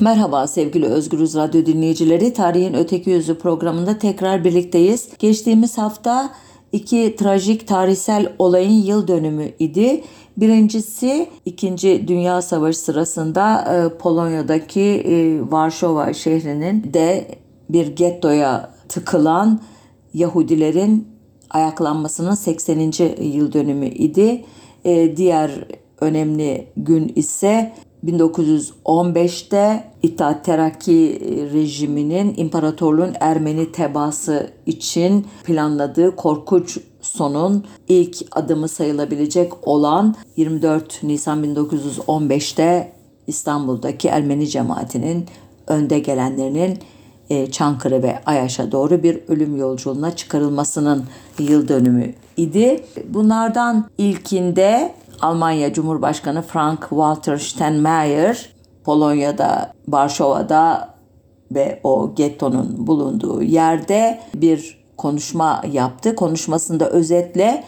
Merhaba sevgili Özgürüz Radyo dinleyicileri. Tarihin Öteki Yüzü programında tekrar birlikteyiz. Geçtiğimiz hafta iki trajik tarihsel olayın yıl dönümü idi. Birincisi 2. Dünya Savaşı sırasında e, Polonya'daki e, Varşova şehrinin de bir gettoya tıkılan Yahudilerin ayaklanmasının 80. yıl dönümü idi. E, diğer önemli gün ise 1915'te İttihat Terakki rejiminin imparatorluğun Ermeni tebası için planladığı korkunç sonun ilk adımı sayılabilecek olan 24 Nisan 1915'te İstanbul'daki Ermeni cemaatinin önde gelenlerinin e, Çankırı ve Ayaş'a doğru bir ölüm yolculuğuna çıkarılmasının yıl dönümü idi. Bunlardan ilkinde Almanya Cumhurbaşkanı Frank Walter Steinmeier Polonya'da, Varşova'da ve o gettonun bulunduğu yerde bir konuşma yaptı. Konuşmasında özetle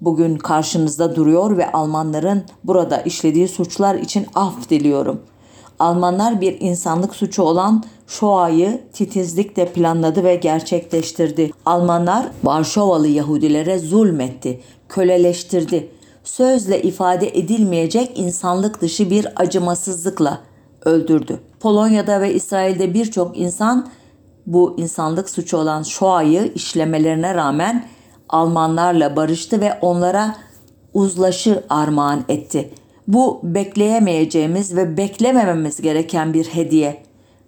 bugün karşınızda duruyor ve Almanların burada işlediği suçlar için af diliyorum. Almanlar bir insanlık suçu olan Shoah'yı titizlikle planladı ve gerçekleştirdi. Almanlar Varşovalı Yahudilere zulmetti, köleleştirdi sözle ifade edilmeyecek insanlık dışı bir acımasızlıkla öldürdü. Polonya'da ve İsrail'de birçok insan bu insanlık suçu olan Shoah'yı işlemelerine rağmen Almanlarla barıştı ve onlara uzlaşı armağan etti. Bu bekleyemeyeceğimiz ve beklemememiz gereken bir hediye.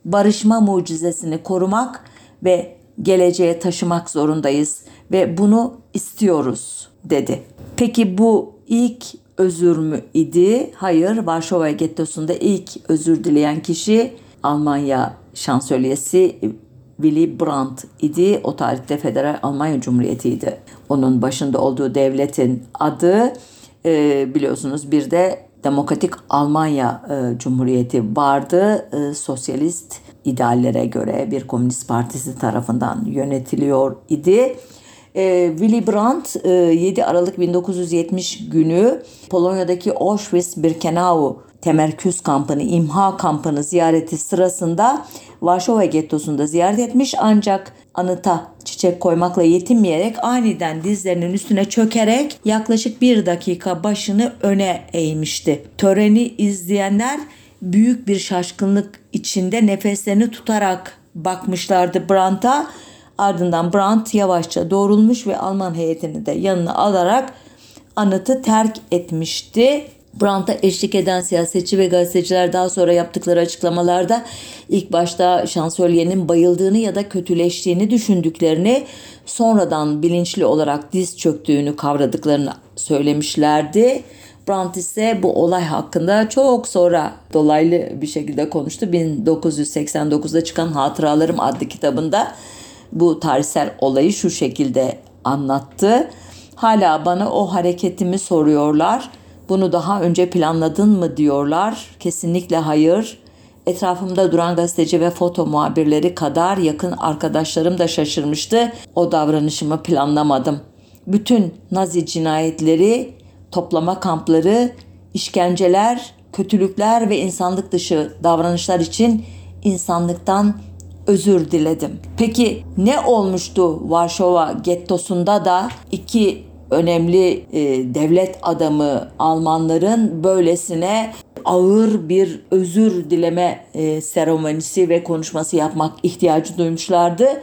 Barışma mucizesini korumak ve geleceğe taşımak zorundayız ve bunu istiyoruz dedi. Peki bu ilk özür mü idi? Hayır, Varşova Gettosu'nda ilk özür dileyen kişi Almanya şansölyesi Willy Brandt idi. O tarihte Federal Almanya Cumhuriyeti'ydi. Onun başında olduğu devletin adı e, biliyorsunuz bir de Demokratik Almanya e, Cumhuriyeti vardı. E, sosyalist ideallere göre bir komünist partisi tarafından yönetiliyor idi. E, Willy Brandt e, 7 Aralık 1970 günü Polonya'daki Auschwitz-Birkenau temerküz kampını, imha kampını ziyareti sırasında Varşova gettosunda ziyaret etmiş ancak anıta çiçek koymakla yetinmeyerek aniden dizlerinin üstüne çökerek yaklaşık bir dakika başını öne eğmişti. Töreni izleyenler büyük bir şaşkınlık içinde nefeslerini tutarak bakmışlardı Brandt'a Ardından Brandt yavaşça doğrulmuş ve Alman heyetini de yanına alarak anıtı terk etmişti. Brandt'a eşlik eden siyasetçi ve gazeteciler daha sonra yaptıkları açıklamalarda ilk başta şansölyenin bayıldığını ya da kötüleştiğini düşündüklerini sonradan bilinçli olarak diz çöktüğünü kavradıklarını söylemişlerdi. Brandt ise bu olay hakkında çok sonra dolaylı bir şekilde konuştu. 1989'da çıkan Hatıralarım adlı kitabında bu tarihsel olayı şu şekilde anlattı. Hala bana o hareketimi soruyorlar. Bunu daha önce planladın mı diyorlar. Kesinlikle hayır. Etrafımda duran gazeteci ve foto muhabirleri kadar yakın arkadaşlarım da şaşırmıştı. O davranışımı planlamadım. Bütün Nazi cinayetleri, toplama kampları, işkenceler, kötülükler ve insanlık dışı davranışlar için insanlıktan özür diledim. Peki ne olmuştu Varşova gettosunda da iki önemli e, devlet adamı Almanların böylesine ağır bir özür dileme e, seremonisi ve konuşması yapmak ihtiyacı duymuşlardı.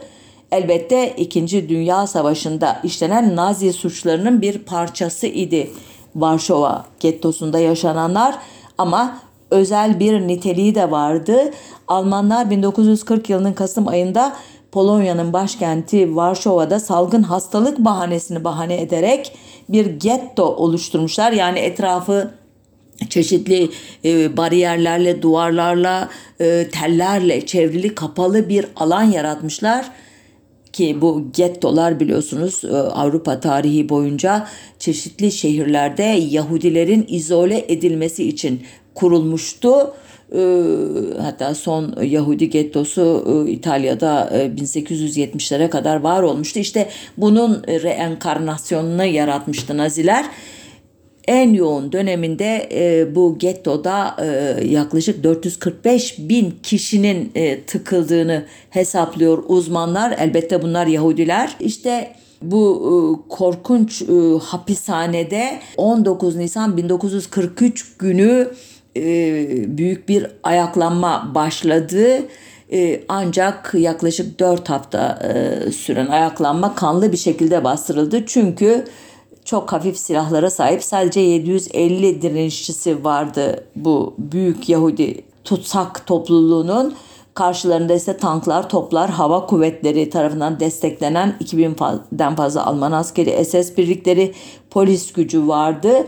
Elbette 2. Dünya Savaşı'nda işlenen Nazi suçlarının bir parçası idi Varşova gettosunda yaşananlar ama özel bir niteliği de vardı. Almanlar 1940 yılının Kasım ayında Polonya'nın başkenti Varşova'da salgın hastalık bahanesini bahane ederek bir getto oluşturmuşlar. Yani etrafı çeşitli e, bariyerlerle, duvarlarla, e, tellerle çevrili kapalı bir alan yaratmışlar ki bu gettolar biliyorsunuz e, Avrupa tarihi boyunca çeşitli şehirlerde Yahudilerin izole edilmesi için kurulmuştu. Ee, hatta son Yahudi gettosu e, İtalya'da 1870'lere e, kadar var olmuştu. İşte bunun reenkarnasyonunu yaratmıştı Naziler. en yoğun döneminde e, bu gettoda yaklaşık 445 bin kişinin tıkıldığını hesaplıyor uzmanlar. Elbette bunlar Yahudiler. İşte bu korkunç hapishanede 19 Nisan 1943 günü e, büyük bir ayaklanma başladı. E, ancak yaklaşık 4 hafta e, süren ayaklanma kanlı bir şekilde bastırıldı. Çünkü çok hafif silahlara sahip sadece 750 direnişçisi vardı bu büyük Yahudi tutsak topluluğunun. Karşılarında ise tanklar, toplar, hava kuvvetleri tarafından desteklenen 2000'den fazla Alman askeri, SS birlikleri, polis gücü vardı.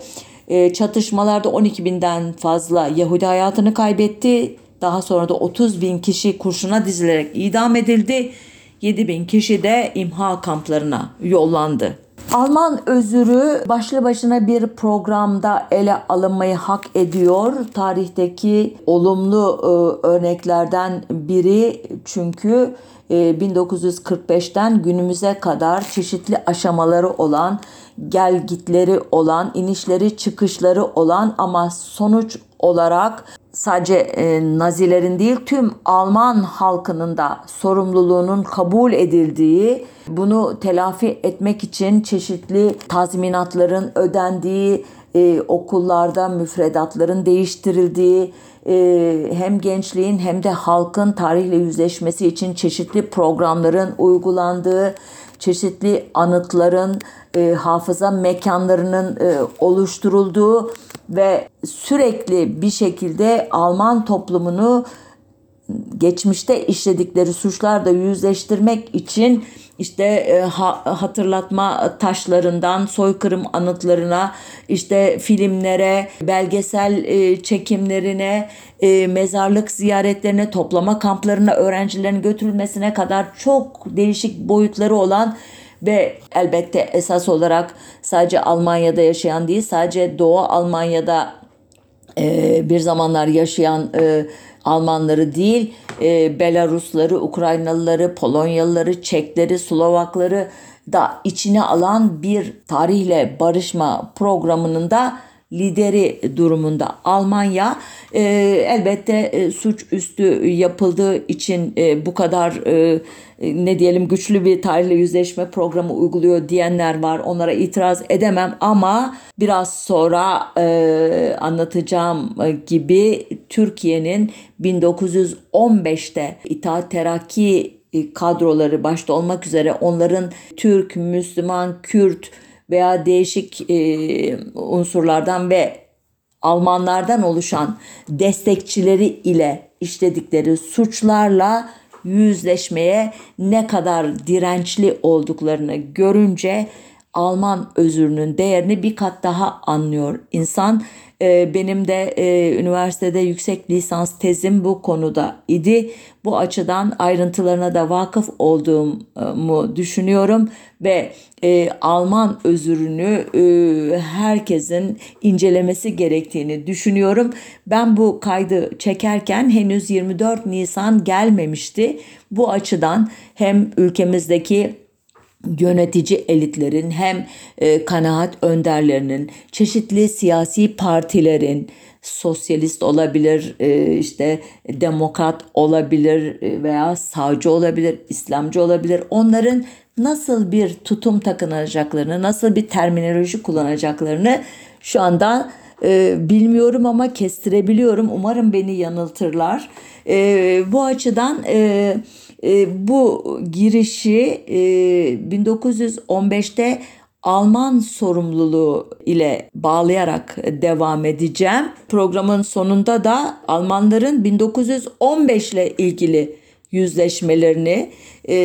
E, çatışmalarda 12 binden fazla Yahudi hayatını kaybetti. Daha sonra da 30 bin kişi kurşuna dizilerek idam edildi. 7 bin kişi de imha kamplarına yollandı. Alman özürü başlı başına bir programda ele alınmayı hak ediyor. Tarihteki olumlu e, örneklerden biri çünkü 1945'ten e, günümüze kadar çeşitli aşamaları olan, gelgitleri olan, inişleri çıkışları olan ama sonuç olarak sadece e, Nazilerin değil tüm Alman halkının da sorumluluğunun kabul edildiği, bunu telafi etmek için çeşitli tazminatların ödendiği, e, okullarda müfredatların değiştirildiği, e, hem gençliğin hem de halkın tarihle yüzleşmesi için çeşitli programların uygulandığı, çeşitli anıtların, e, hafıza mekanlarının e, oluşturulduğu ve sürekli bir şekilde Alman toplumunu geçmişte işledikleri suçlarda yüzleştirmek için işte e, ha, hatırlatma taşlarından soykırım anıtlarına, işte filmlere, belgesel e, çekimlerine, e, mezarlık ziyaretlerine, toplama kamplarına öğrencilerin götürülmesine kadar çok değişik boyutları olan ve elbette esas olarak sadece Almanya'da yaşayan değil, sadece Doğu Almanya'da e, bir zamanlar yaşayan e, Almanları değil, e, Belarusları, Ukraynalıları, Polonyalıları, Çekleri, Slovakları da içine alan bir tarihle barışma programının da lideri durumunda Almanya e, elbette e, suç üstü yapıldığı için e, bu kadar e, ne diyelim güçlü bir tarihle yüzleşme programı uyguluyor diyenler var. Onlara itiraz edemem ama biraz sonra e, anlatacağım gibi Türkiye'nin 1915'te İttihat Terakki kadroları başta olmak üzere onların Türk, Müslüman, Kürt veya değişik e, unsurlardan ve Almanlardan oluşan destekçileri ile işledikleri suçlarla yüzleşmeye ne kadar dirençli olduklarını görünce Alman özürünün değerini bir kat daha anlıyor insan. Ee, benim de e, üniversitede yüksek lisans tezim bu konuda idi. Bu açıdan ayrıntılarına da vakıf olduğumu düşünüyorum ve e, Alman özürünü e, herkesin incelemesi gerektiğini düşünüyorum. Ben bu kaydı çekerken henüz 24 Nisan gelmemişti. Bu açıdan hem ülkemizdeki yönetici elitlerin hem e, kanaat önderlerinin, çeşitli siyasi partilerin, sosyalist olabilir, e, işte demokrat olabilir e, veya sağcı olabilir, İslamcı olabilir. Onların nasıl bir tutum takınacaklarını, nasıl bir terminoloji kullanacaklarını şu anda e, bilmiyorum ama kestirebiliyorum. Umarım beni yanıltırlar. E, bu açıdan e, e, bu girişi e, 1915'te Alman sorumluluğu ile bağlayarak devam edeceğim. Programın sonunda da Almanların 1915 ile ilgili yüzleşmelerini e,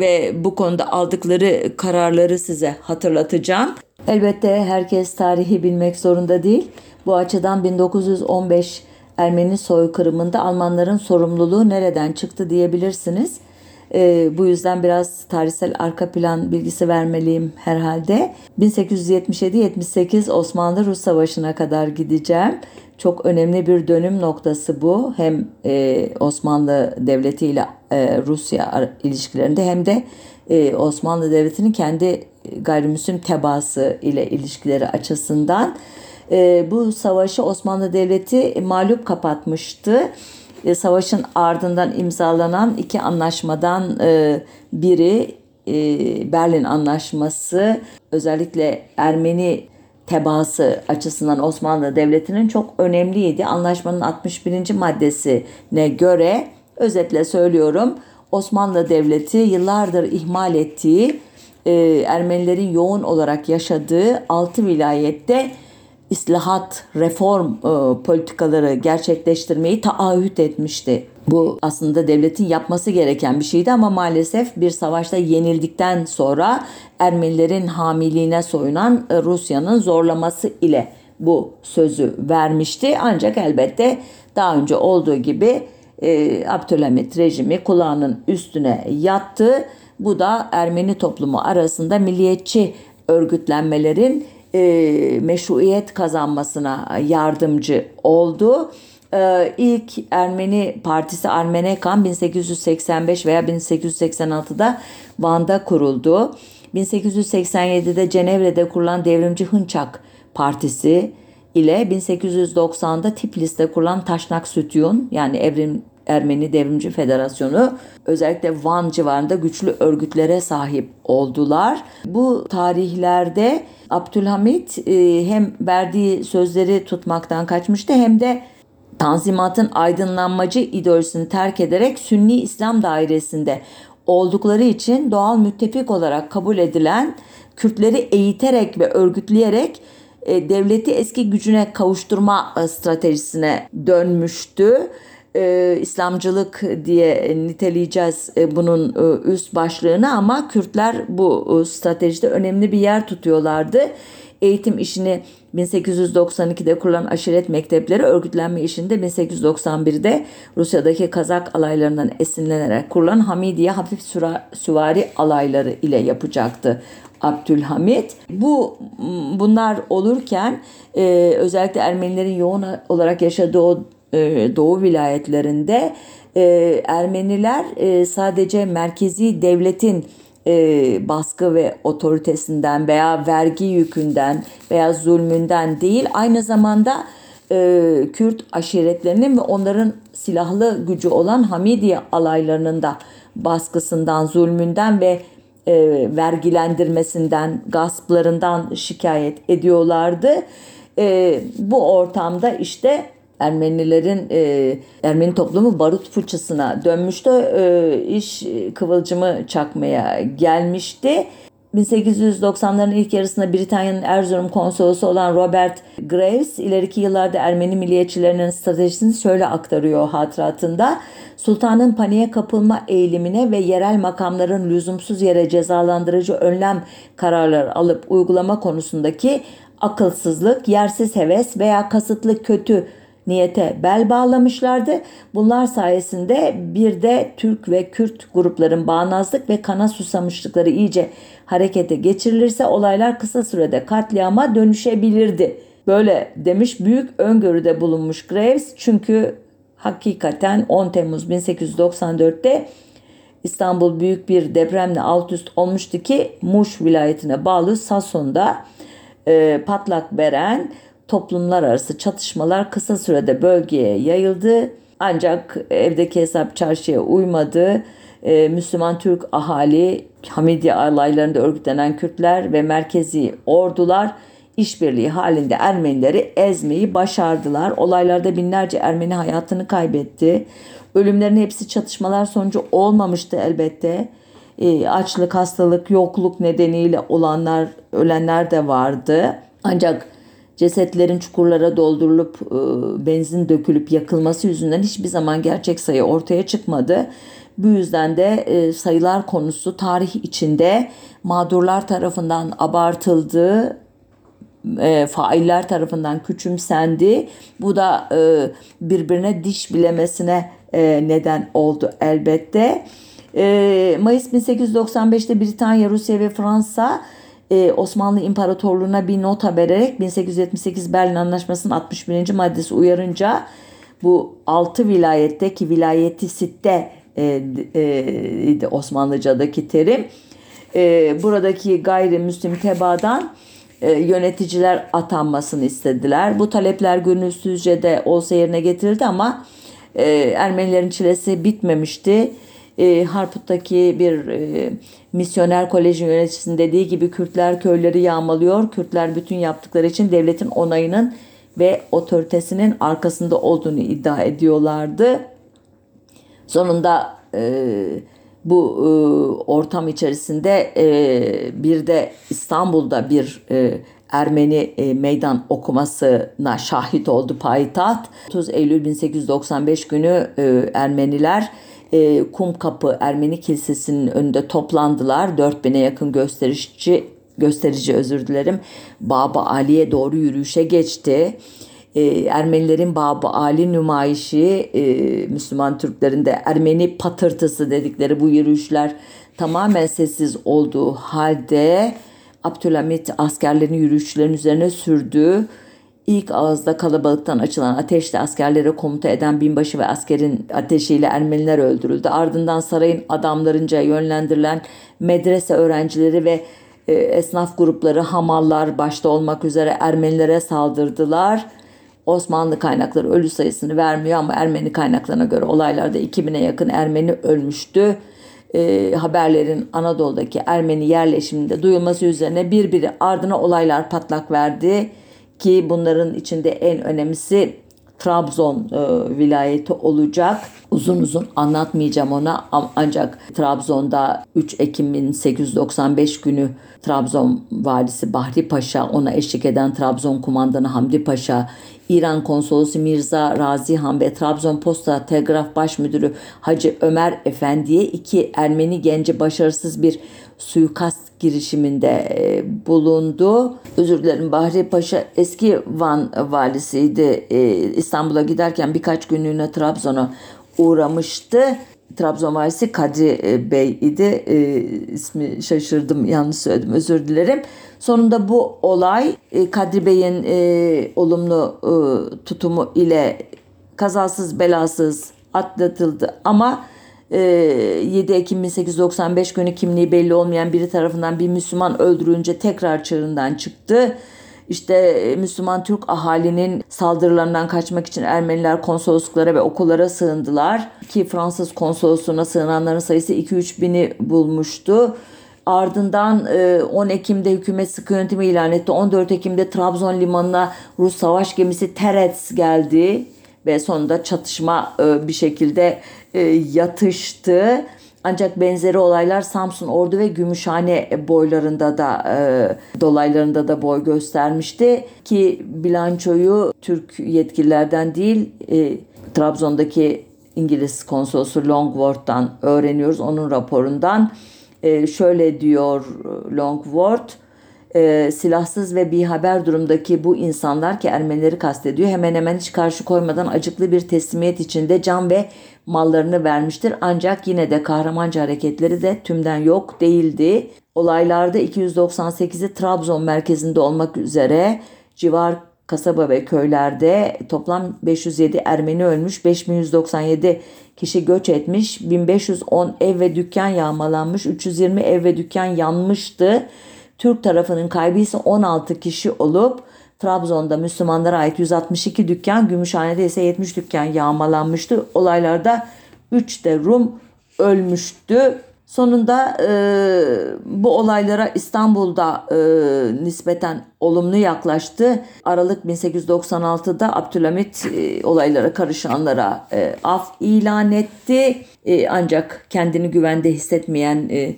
ve bu konuda aldıkları kararları size hatırlatacağım. Elbette herkes tarihi bilmek zorunda değil. Bu açıdan 1915 Ermeni soykırımında Almanların sorumluluğu nereden çıktı diyebilirsiniz. E, bu yüzden biraz tarihsel arka plan bilgisi vermeliyim herhalde. 1877-78 Osmanlı-Rus Savaşı'na kadar gideceğim. Çok önemli bir dönüm noktası bu. Hem e, Osmanlı Devleti ile e, Rusya ilişkilerinde hem de e, Osmanlı Devleti'nin kendi gayrimüslim tebası ile ilişkileri açısından e, bu savaşı Osmanlı Devleti mağlup kapatmıştı. E, savaşın ardından imzalanan iki anlaşmadan e, biri e, Berlin Anlaşması özellikle Ermeni tebaası açısından Osmanlı Devleti'nin çok önemliydi. Anlaşmanın 61. maddesine göre özetle söylüyorum Osmanlı Devleti yıllardır ihmal ettiği Ermenilerin yoğun olarak yaşadığı 6 vilayette islahat, reform e, politikaları gerçekleştirmeyi taahhüt etmişti. Bu aslında devletin yapması gereken bir şeydi ama maalesef bir savaşta yenildikten sonra Ermenilerin hamiliğine soyunan e, Rusya'nın zorlaması ile bu sözü vermişti. Ancak elbette daha önce olduğu gibi e, Abdülhamit rejimi kulağının üstüne yattı. Bu da Ermeni toplumu arasında milliyetçi örgütlenmelerin e, meşruiyet kazanmasına yardımcı oldu. E, ilk Ermeni Partisi Ermenekan 1885 veya 1886'da Van'da kuruldu. 1887'de Cenevre'de kurulan Devrimci Hınçak Partisi ile 1890'da Tiflis'te kurulan Taşnak Sütyun yani Evrim Ermeni Devrimci Federasyonu özellikle Van civarında güçlü örgütlere sahip oldular. Bu tarihlerde Abdülhamit e, hem verdiği sözleri tutmaktan kaçmıştı hem de Tanzimat'ın aydınlanmacı ideolojisini terk ederek Sünni İslam dairesinde oldukları için doğal müttefik olarak kabul edilen Kürtleri eğiterek ve örgütleyerek e, devleti eski gücüne kavuşturma e, stratejisine dönmüştü e, İslamcılık diye niteleyeceğiz e, bunun e, üst başlığını ama Kürtler bu e, stratejide önemli bir yer tutuyorlardı. Eğitim işini 1892'de kurulan aşiret mektepleri örgütlenme işinde 1891'de Rusya'daki Kazak alaylarından esinlenerek kurulan Hamidiye hafif süvari alayları ile yapacaktı. Abdülhamit. Bu bunlar olurken e, özellikle Ermenilerin yoğun olarak yaşadığı o e, Doğu vilayetlerinde e, Ermeniler e, sadece merkezi devletin baskı ve otoritesinden veya vergi yükünden veya zulmünden değil aynı zamanda Kürt aşiretlerinin ve onların silahlı gücü olan Hamidiye alaylarının da baskısından, zulmünden ve vergilendirmesinden, gasplarından şikayet ediyorlardı. bu ortamda işte Ermenilerin e, Ermeni toplumu barut fırçasına dönmüştü. E, iş kıvılcımı çakmaya gelmişti. 1890'ların ilk yarısında Britanya'nın Erzurum konsolosu olan Robert Graves ileriki yıllarda Ermeni milliyetçilerinin stratejisini şöyle aktarıyor hatıratında. Sultanın paniğe kapılma eğilimine ve yerel makamların lüzumsuz yere cezalandırıcı önlem kararları alıp uygulama konusundaki akılsızlık, yersiz heves veya kasıtlı kötü niyete bel bağlamışlardı. Bunlar sayesinde bir de Türk ve Kürt grupların bağnazlık ve kana susamışlıkları iyice harekete geçirilirse olaylar kısa sürede katliama dönüşebilirdi. Böyle demiş büyük öngörüde bulunmuş Graves çünkü hakikaten 10 Temmuz 1894'te İstanbul büyük bir depremle alt üst olmuştu ki Muş vilayetine bağlı Sason'da e, patlak veren toplumlar arası çatışmalar kısa sürede bölgeye yayıldı. Ancak evdeki hesap çarşıya uymadı. Ee, Müslüman Türk ahali, Hamidiye alaylarında örgütlenen Kürtler ve merkezi ordular işbirliği halinde Ermenileri ezmeyi başardılar. Olaylarda binlerce Ermeni hayatını kaybetti. Ölümlerin hepsi çatışmalar sonucu olmamıştı elbette. E, açlık, hastalık, yokluk nedeniyle olanlar, ölenler de vardı. Ancak cesetlerin çukurlara doldurulup e, benzin dökülüp yakılması yüzünden hiçbir zaman gerçek sayı ortaya çıkmadı. Bu yüzden de e, sayılar konusu tarih içinde mağdurlar tarafından abartıldı, e, failler tarafından küçümsendi. Bu da e, birbirine diş bilemesine e, neden oldu elbette. E, Mayıs 1895'te Britanya, Rusya ve Fransa e, Osmanlı İmparatorluğu'na bir nota vererek 1878 Berlin Anlaşması'nın 61. maddesi uyarınca bu 6 vilayetteki vilayeti sitte e, e, Osmanlıca'daki terim e, buradaki gayrimüslim tebadan e, yöneticiler atanmasını istediler. Bu talepler gönülsüzce de olsa yerine getirildi ama e, Ermenilerin çilesi bitmemişti. E, Harput'taki bir e, misyoner kolejin yöneticisinin dediği gibi Kürtler köyleri yağmalıyor. Kürtler bütün yaptıkları için devletin onayının ve otoritesinin arkasında olduğunu iddia ediyorlardı. Sonunda e, bu e, ortam içerisinde e, bir de İstanbul'da bir e, Ermeni e, meydan okumasına şahit oldu payitaht. 30 Eylül 1895 günü e, Ermeniler e, Kumkapı Ermeni Kilisesi'nin önünde toplandılar. 4000'e yakın gösterişçi gösterici özür dilerim Baba Ali'ye doğru yürüyüşe geçti. Ee, Ermenilerin Baba Ali nümayişi e, Müslüman Türklerin de Ermeni patırtısı dedikleri bu yürüyüşler tamamen sessiz olduğu halde Abdülhamit askerlerin yürüyüşlerin üzerine sürdü. İlk ağızda kalabalıktan açılan ateşle askerlere komuta eden binbaşı ve askerin ateşiyle Ermeniler öldürüldü. Ardından sarayın adamlarınca yönlendirilen medrese öğrencileri ve e, esnaf grupları hamallar başta olmak üzere Ermenilere saldırdılar. Osmanlı kaynakları ölü sayısını vermiyor ama Ermeni kaynaklarına göre olaylarda 2000'e yakın Ermeni ölmüştü. E, haberlerin Anadolu'daki Ermeni yerleşiminde duyulması üzerine birbiri ardına olaylar patlak verdi ki bunların içinde en önemlisi Trabzon e, vilayeti olacak. Uzun uzun anlatmayacağım ona ancak Trabzon'da 3 Ekim 1895 günü Trabzon valisi Bahri Paşa, ona eşlik eden Trabzon kumandanı Hamdi Paşa, İran konsolosu Mirza Razi Han ve Trabzon Posta Telgraf Baş Müdürü Hacı Ömer Efendi'ye iki Ermeni genci başarısız bir suikast girişiminde e, bulundu. Özür dilerim Bahri Paşa eski Van valisiydi. E, İstanbul'a giderken birkaç günlüğüne Trabzon'a uğramıştı. Trabzon valisi Kadri e, Bey idi. E, ismi şaşırdım yanlış söyledim özür dilerim. Sonunda bu olay Kadri Bey'in olumlu tutumu ile kazasız belasız atlatıldı ama 7 ee, Ekim 1895 günü kimliği belli olmayan biri tarafından bir Müslüman öldürülünce tekrar çığırından çıktı. İşte e, Müslüman Türk ahalinin saldırılarından kaçmak için Ermeniler konsolosluklara ve okullara sığındılar. Ki Fransız konsolosluğuna sığınanların sayısı 2-3 bini bulmuştu. Ardından 10 e, Ekim'de hükümet sıkı yönetimi ilan etti. 14 Ekim'de Trabzon limanına Rus savaş gemisi Terets geldi ve sonunda çatışma e, bir şekilde e, yatıştı. Ancak benzeri olaylar Samsun, Ordu ve Gümüşhane boylarında da e, dolaylarında da boy göstermişti ki bilançoyu Türk yetkililerden değil e, Trabzon'daki İngiliz konsolosu Longworth'tan öğreniyoruz. Onun raporundan e, şöyle diyor Longworth e, silahsız ve bir haber durumdaki bu insanlar ki Ermenileri kastediyor hemen hemen hiç karşı koymadan acıklı bir teslimiyet içinde can ve mallarını vermiştir. Ancak yine de kahramanca hareketleri de tümden yok değildi. Olaylarda 298'i Trabzon merkezinde olmak üzere civar kasaba ve köylerde toplam 507 Ermeni ölmüş, 5197 kişi göç etmiş, 1510 ev ve dükkan yağmalanmış, 320 ev ve dükkan yanmıştı. Türk tarafının kaybı ise 16 kişi olup Trabzon'da Müslümanlara ait 162 dükkan, Gümüşhane'de ise 70 dükkan yağmalanmıştı. Olaylarda 3 de Rum ölmüştü. Sonunda e, bu olaylara İstanbul'da e, nispeten olumlu yaklaştı. Aralık 1896'da Abdülhamit e, olaylara karışanlara e, af ilan etti. E, ancak kendini güvende hissetmeyen e,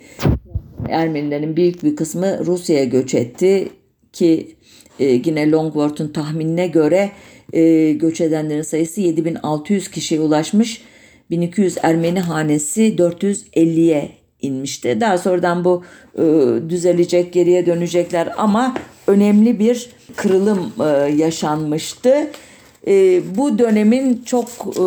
Ermenilerin büyük bir kısmı Rusya'ya göç etti ki e, yine Longworth'un tahminine göre e, göç edenlerin sayısı 7600 kişiye ulaşmış. 1200 Ermeni hanesi 450'ye inmişti. Daha sonradan bu e, düzelecek, geriye dönecekler ama önemli bir kırılım e, yaşanmıştı. E, bu dönemin çok e,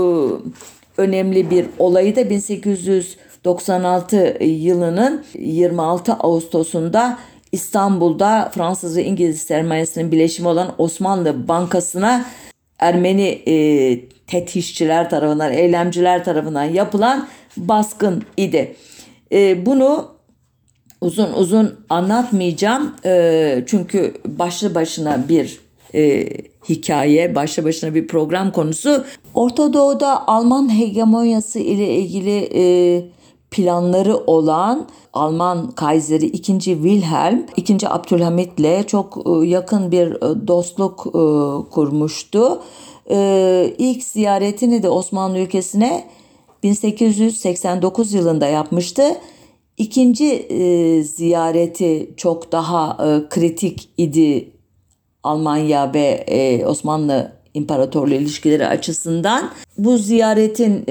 önemli bir olayı da 1800 96 yılının 26 Ağustos'unda İstanbul'da Fransız ve İngiliz sermayesinin bileşimi olan Osmanlı Bankası'na Ermeni e, tetişçiler tarafından, eylemciler tarafından yapılan baskın idi. E, bunu uzun uzun anlatmayacağım. E, çünkü başlı başına bir e, hikaye, başlı başına bir program konusu. Orta Doğu'da Alman hegemonyası ile ilgili e, planları olan Alman Kaiseri 2. Wilhelm 2. Abdülhamit ile çok e, yakın bir e, dostluk e, kurmuştu. İlk ziyaretini de Osmanlı ülkesine 1889 yılında yapmıştı. İkinci ziyareti çok daha kritik idi Almanya ve Osmanlı İmparatorluğu ilişkileri açısından. Bu ziyaretin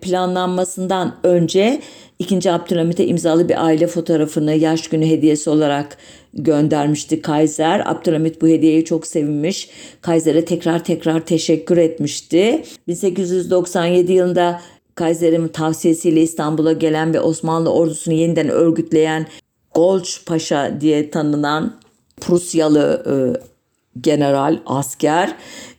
planlanmasından önce 2. Abdülhamit'e imzalı bir aile fotoğrafını yaş günü hediyesi olarak göndermişti Kaiser. Abdülhamit bu hediyeyi çok sevinmiş. Kaiser'e tekrar tekrar teşekkür etmişti. 1897 yılında Kaiser'in tavsiyesiyle İstanbul'a gelen ve Osmanlı ordusunu yeniden örgütleyen Golç Paşa diye tanınan Prusyalı e, general, asker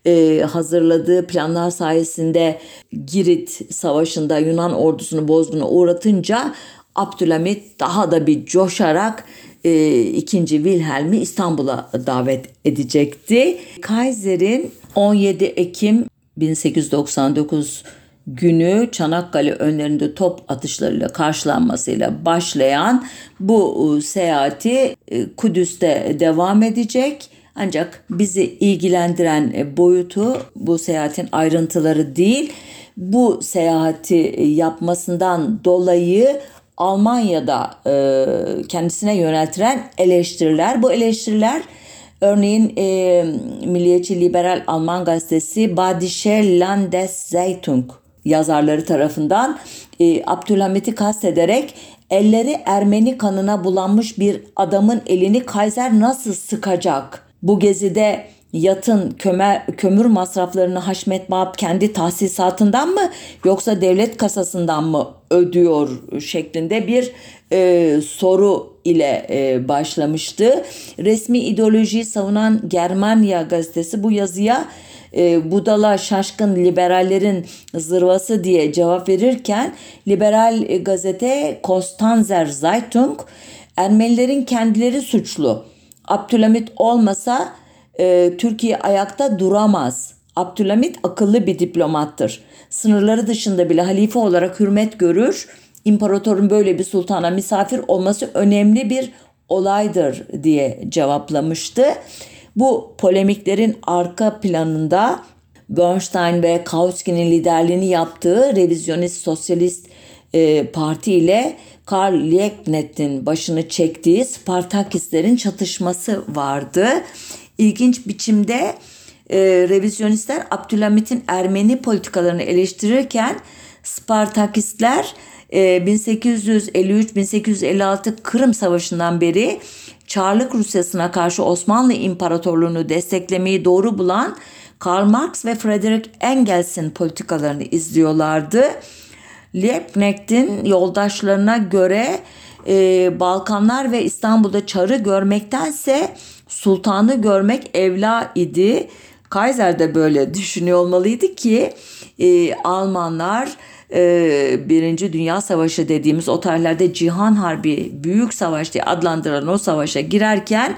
e, hazırladığı planlar sayesinde Girit Savaşı'nda Yunan ordusunu bozguna uğratınca Abdülhamit daha da bir coşarak e, 2. Wilhelm'i İstanbul'a davet edecekti. Kaiser'in 17 Ekim 1899 günü Çanakkale önlerinde top atışlarıyla karşılanmasıyla başlayan bu e, seyahati e, Kudüs'te devam edecek ancak bizi ilgilendiren e, boyutu bu seyahatin ayrıntıları değil. Bu seyahati e, yapmasından dolayı Almanya'da e, kendisine yöneltilen eleştiriler. Bu eleştiriler örneğin e, Milliyetçi Liberal Alman gazetesi Badische Landeszeitung yazarları tarafından e, Abdülhamit'i kastederek elleri Ermeni kanına bulanmış bir adamın elini Kaiser nasıl sıkacak bu gezide yatın kömer, kömür masraflarını Haşmet Bağap kendi tahsisatından mı yoksa devlet kasasından mı ödüyor şeklinde bir e, soru ile e, başlamıştı. Resmi ideolojiyi savunan Germania gazetesi bu yazıya e, budala şaşkın liberallerin zırvası diye cevap verirken liberal gazete Kostanzer Zeitung Ermenilerin kendileri suçlu Abdülhamit olmasa e, Türkiye ayakta duramaz. Abdülhamit akıllı bir diplomattır. Sınırları dışında bile halife olarak hürmet görür. İmparatorun böyle bir sultana misafir olması önemli bir olaydır diye cevaplamıştı. Bu polemiklerin arka planında Bernstein ve Kautsky'nin liderliğini yaptığı revizyonist sosyalist e, parti ile Karl Liebknecht'in başını çektiği Spartakistlerin çatışması vardı. İlginç biçimde e, revizyonistler Abdülhamit'in Ermeni politikalarını eleştirirken Spartakistler e, 1853-1856 Kırım Savaşı'ndan beri Çarlık Rusyası'na karşı Osmanlı İmparatorluğu'nu desteklemeyi doğru bulan Karl Marx ve Frederick Engels'in politikalarını izliyorlardı. Liebknecht'in yoldaşlarına göre e, Balkanlar ve İstanbul'da çarı görmektense sultanı görmek evla idi. Kaiser de böyle düşünüyor olmalıydı ki e, Almanlar e, Birinci Dünya Savaşı dediğimiz o tarihlerde Cihan Harbi Büyük Savaş diye adlandırılan o savaşa girerken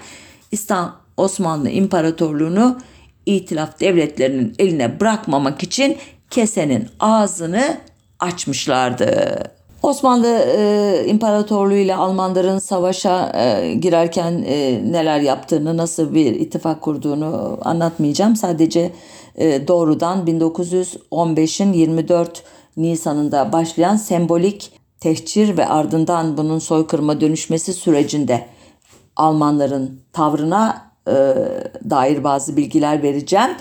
İstanbul Osmanlı İmparatorluğunu itilaf devletlerinin eline bırakmamak için kesenin ağzını açmışlardı. Osmanlı e, İmparatorluğu ile Almanların savaşa e, girerken e, neler yaptığını, nasıl bir ittifak kurduğunu anlatmayacağım. Sadece e, doğrudan 1915'in 24 Nisan'ında başlayan sembolik tehcir ve ardından bunun soykırıma dönüşmesi sürecinde Almanların tavrına e, dair bazı bilgiler vereceğim.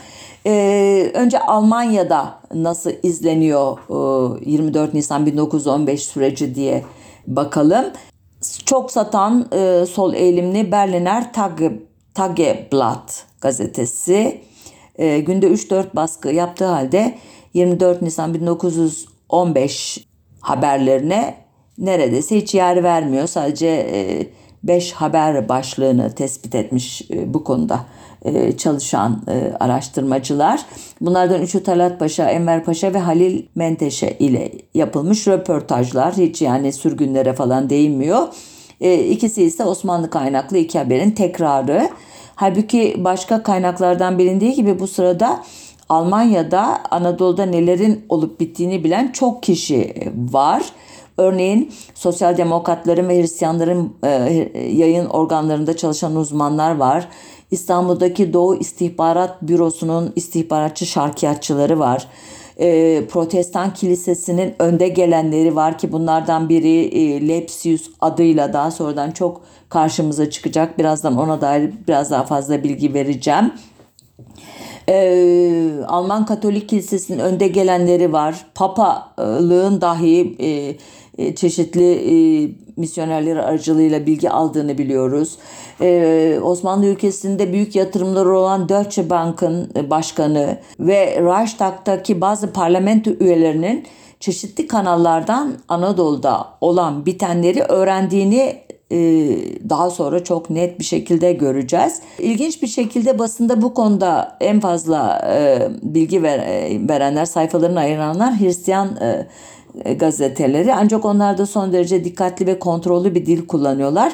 Ee, önce Almanya'da nasıl izleniyor e, 24 Nisan 1915 süreci diye bakalım. Çok satan e, sol eğilimli Berliner Tage, Tageblatt gazetesi e, günde 3-4 baskı yaptığı halde 24 Nisan 1915 haberlerine neredeyse hiç yer vermiyor. Sadece 5 haber başlığını tespit etmiş e, bu konuda e, çalışan e, araştırmacılar. Bunlardan üçü Talat Paşa, Enver Paşa ve Halil Menteşe ile yapılmış röportajlar. Hiç yani sürgünlere falan değinmiyor. E, ikisi ise Osmanlı kaynaklı iki haberin tekrarı. Halbuki başka kaynaklardan bilindiği gibi bu sırada Almanya'da Anadolu'da nelerin olup bittiğini bilen çok kişi var. Örneğin sosyal demokratların ve Hristiyanların e, yayın organlarında çalışan uzmanlar var. İstanbul'daki Doğu İstihbarat Bürosu'nun istihbaratçı şarkiyatçıları var. E, Protestan Kilisesi'nin önde gelenleri var ki bunlardan biri e, Lepsius adıyla daha sonradan çok karşımıza çıkacak. Birazdan ona dair biraz daha fazla bilgi vereceğim. Ee, Alman Katolik Kilisesi'nin önde gelenleri var. Papalığın dahi e, e, çeşitli e, misyonerler aracılığıyla bilgi aldığını biliyoruz. E, Osmanlı ülkesinde büyük yatırımları olan Deutsche Bank'ın başkanı ve Reichstag'taki bazı parlamento üyelerinin çeşitli kanallardan Anadolu'da olan bitenleri öğrendiğini daha sonra çok net bir şekilde göreceğiz. İlginç bir şekilde basında bu konuda en fazla bilgi verenler, sayfalarını ayıranlar Hristiyan e, gazeteleri ancak onlar da son derece dikkatli ve kontrollü bir dil kullanıyorlar.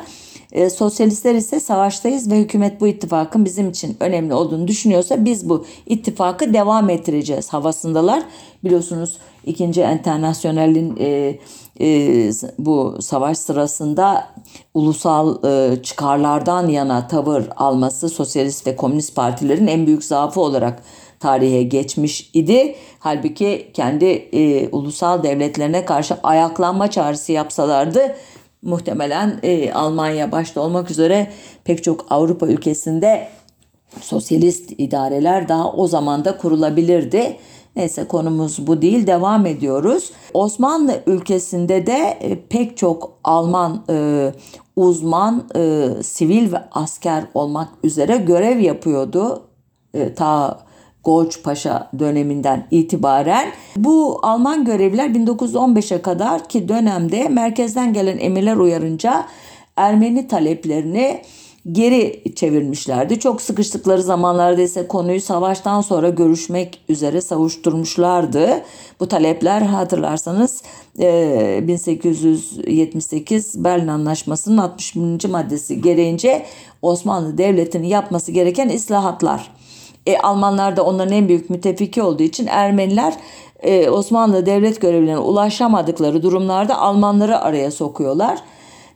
E, sosyalistler ise savaştayız ve hükümet bu ittifakın bizim için önemli olduğunu düşünüyorsa biz bu ittifakı devam ettireceğiz havasındalar. Biliyorsunuz ikinci Enternasyonel'in e, e, bu savaş sırasında ulusal e, çıkarlardan yana tavır alması sosyalist ve komünist partilerin en büyük zaafı olarak tarihe geçmiş idi. Halbuki kendi e, ulusal devletlerine karşı ayaklanma çağrısı yapsalardı muhtemelen e, Almanya başta olmak üzere pek çok Avrupa ülkesinde sosyalist idareler daha o zaman da kurulabilirdi. Neyse konumuz bu değil devam ediyoruz. Osmanlı ülkesinde de e, pek çok Alman e, uzman e, sivil ve asker olmak üzere görev yapıyordu. E, ta Golç Paşa döneminden itibaren bu Alman görevliler 1915'e kadar ki dönemde merkezden gelen emirler uyarınca Ermeni taleplerini geri çevirmişlerdi. Çok sıkıştıkları zamanlarda ise konuyu savaştan sonra görüşmek üzere savuşturmuşlardı. Bu talepler hatırlarsanız 1878 Berlin Anlaşması'nın 60. maddesi gereğince Osmanlı Devleti'nin yapması gereken islahatlar. E, Almanlar da onların en büyük müttefiki olduğu için Ermeniler e, Osmanlı devlet görevlilerine ulaşamadıkları durumlarda Almanları araya sokuyorlar.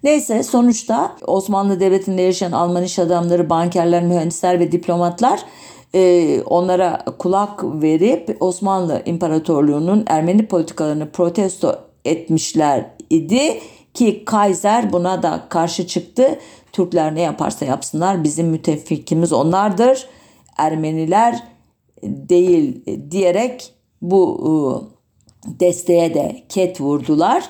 Neyse sonuçta Osmanlı Devleti'nde yaşayan Alman iş adamları, bankerler, mühendisler ve diplomatlar e, onlara kulak verip Osmanlı İmparatorluğu'nun Ermeni politikalarını protesto etmişler idi ki Kaiser buna da karşı çıktı. Türkler ne yaparsa yapsınlar bizim müttefikimiz onlardır Ermeniler değil diyerek bu e, desteğe de ket vurdular.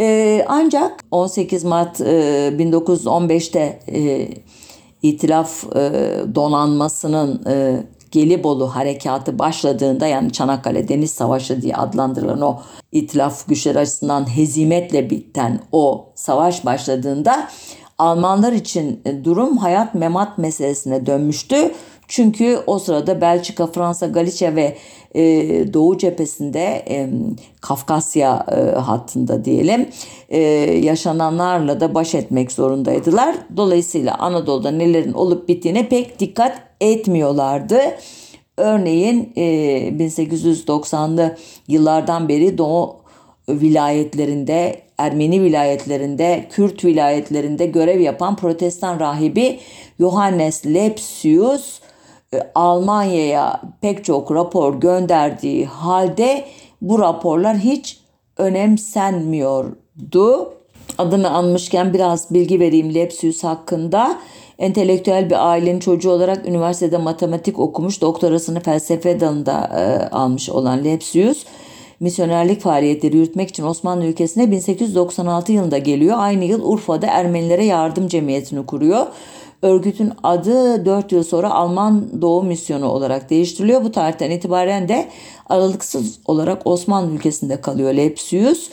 E, ancak 18 Mart 1915'te e, İtilaf donanmasının Gelibolu harekatı başladığında yani Çanakkale Deniz Savaşı diye adlandırılan o itilaf güçleri açısından hezimetle biten o savaş başladığında Almanlar için durum hayat memat meselesine dönmüştü. Çünkü o sırada Belçika, Fransa, Galicia ve e, Doğu cephesinde e, Kafkasya e, hattında diyelim e, yaşananlarla da baş etmek zorundaydılar. Dolayısıyla Anadolu'da nelerin olup bittiğine pek dikkat etmiyorlardı. Örneğin e, 1890'lı yıllardan beri Doğu vilayetlerinde, Ermeni vilayetlerinde, Kürt vilayetlerinde görev yapan protestan rahibi Johannes Lepsius Almanya'ya pek çok rapor gönderdiği halde bu raporlar hiç önemsenmiyordu. Adını anmışken biraz bilgi vereyim Lepsius hakkında. Entelektüel bir ailenin çocuğu olarak üniversitede matematik okumuş, doktorasını felsefe dalında e, almış olan Lepsius, misyonerlik faaliyetleri yürütmek için Osmanlı ülkesine 1896 yılında geliyor. Aynı yıl Urfa'da Ermenilere Yardım Cemiyeti'ni kuruyor. Örgütün adı 4 yıl sonra Alman Doğu Misyonu olarak değiştiriliyor. Bu tarihten itibaren de aralıksız olarak Osmanlı ülkesinde kalıyor Lepsius.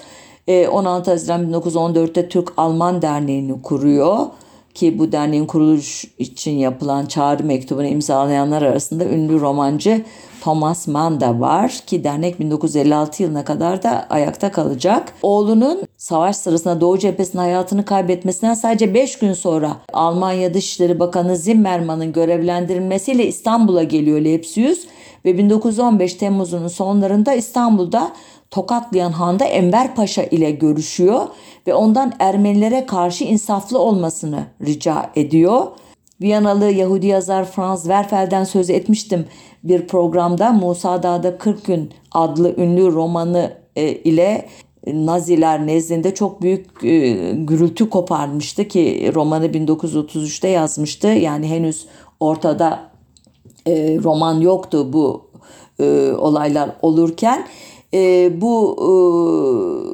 16 ee, Haziran 1914'te Türk-Alman Derneği'ni kuruyor ki bu derneğin kuruluş için yapılan çağrı mektubunu imzalayanlar arasında ünlü romancı Thomas Mann da var ki dernek 1956 yılına kadar da ayakta kalacak. Oğlunun savaş sırasında Doğu cephesinde hayatını kaybetmesinden sadece 5 gün sonra Almanya Dışişleri Bakanı Zimmermann'ın görevlendirilmesiyle İstanbul'a geliyor Lepsius ve 1915 Temmuz'un sonlarında İstanbul'da tokatlayan Han'da Enver Paşa ile görüşüyor ve ondan Ermenilere karşı insaflı olmasını rica ediyor. Viyanalı Yahudi yazar Franz Werfel'den söz etmiştim bir programda Musa Dağ'da 40 gün adlı ünlü romanı e, ile Naziler nezdinde çok büyük e, gürültü koparmıştı ki romanı 1933'te yazmıştı. Yani henüz ortada e, roman yoktu bu e, olaylar olurken e, bu e,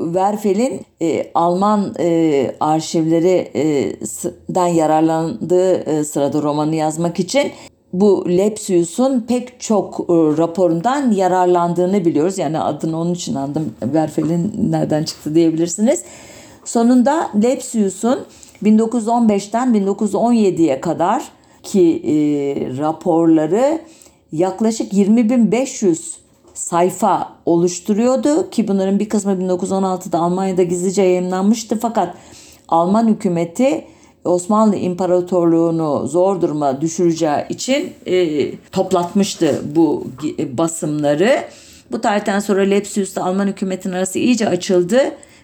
Werfel'in e, Alman e, arşivlerinden yararlandığı e, sırada romanı yazmak için bu Lepsius'un pek çok e, raporundan yararlandığını biliyoruz. Yani adını onun için andım. Werfel'in nereden çıktı diyebilirsiniz. Sonunda Lepsius'un 1915'ten 1917'ye kadar ki e, raporları yaklaşık 20.500 sayfa oluşturuyordu ki bunların bir kısmı 1916'da Almanya'da gizlice yayınlanmıştı fakat Alman hükümeti Osmanlı İmparatorluğunu zor duruma düşüreceği için e, toplatmıştı bu basımları. Bu tarihten sonra Lepsius ile Alman hükümetinin arası iyice açıldı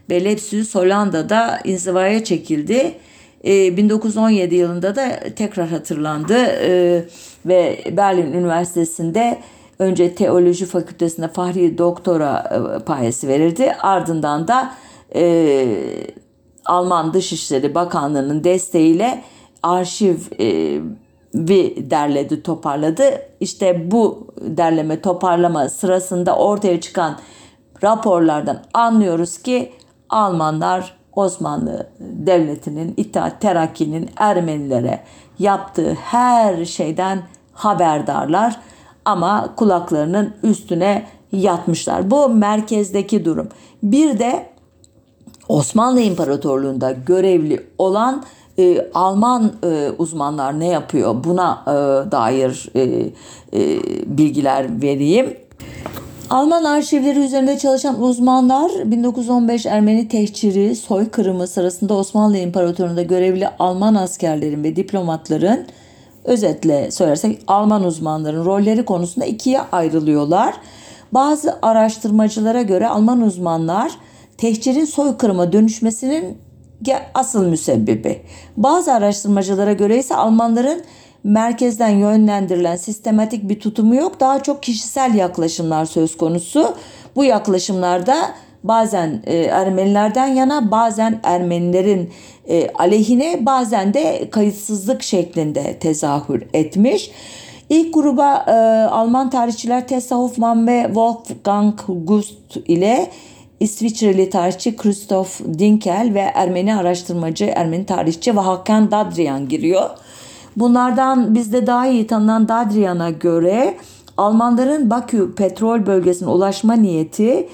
ve Lepsius Hollanda'da inzivaya çekildi. E, 1917 yılında da tekrar hatırlandı e, ve Berlin Üniversitesi'nde önce teoloji fakültesinde fahri doktora e, payesi verildi. Ardından da e, Alman Dışişleri Bakanlığı'nın desteğiyle arşiv e, bir derledi, toparladı. İşte bu derleme, toparlama sırasında ortaya çıkan raporlardan anlıyoruz ki Almanlar Osmanlı Devleti'nin, İttihat Terakki'nin Ermenilere yaptığı her şeyden haberdarlar ama kulaklarının üstüne yatmışlar. Bu merkezdeki durum. Bir de Osmanlı İmparatorluğu'nda görevli olan e, Alman e, uzmanlar ne yapıyor buna e, dair e, e, bilgiler vereyim. Alman arşivleri üzerinde çalışan uzmanlar 1915 Ermeni tehciri, soykırımı sırasında Osmanlı İmparatorluğu'nda görevli Alman askerlerin ve diplomatların özetle söylersek Alman uzmanların rolleri konusunda ikiye ayrılıyorlar. Bazı araştırmacılara göre Alman uzmanlar tehcirin soykırıma dönüşmesinin asıl müsebbibi. Bazı araştırmacılara göre ise Almanların merkezden yönlendirilen sistematik bir tutumu yok. Daha çok kişisel yaklaşımlar söz konusu. Bu yaklaşımlarda bazen e, Ermenilerden yana bazen Ermenilerin e, aleyhine bazen de kayıtsızlık şeklinde tezahür etmiş. İlk gruba e, Alman tarihçiler Tessa Hoffmann ve Wolfgang Gust ile İsviçreli tarihçi Christoph Dinkel ve Ermeni araştırmacı, Ermeni tarihçi ve Dadrian giriyor. Bunlardan bizde daha iyi tanınan Dadrian'a göre Almanların Bakü petrol bölgesine ulaşma niyeti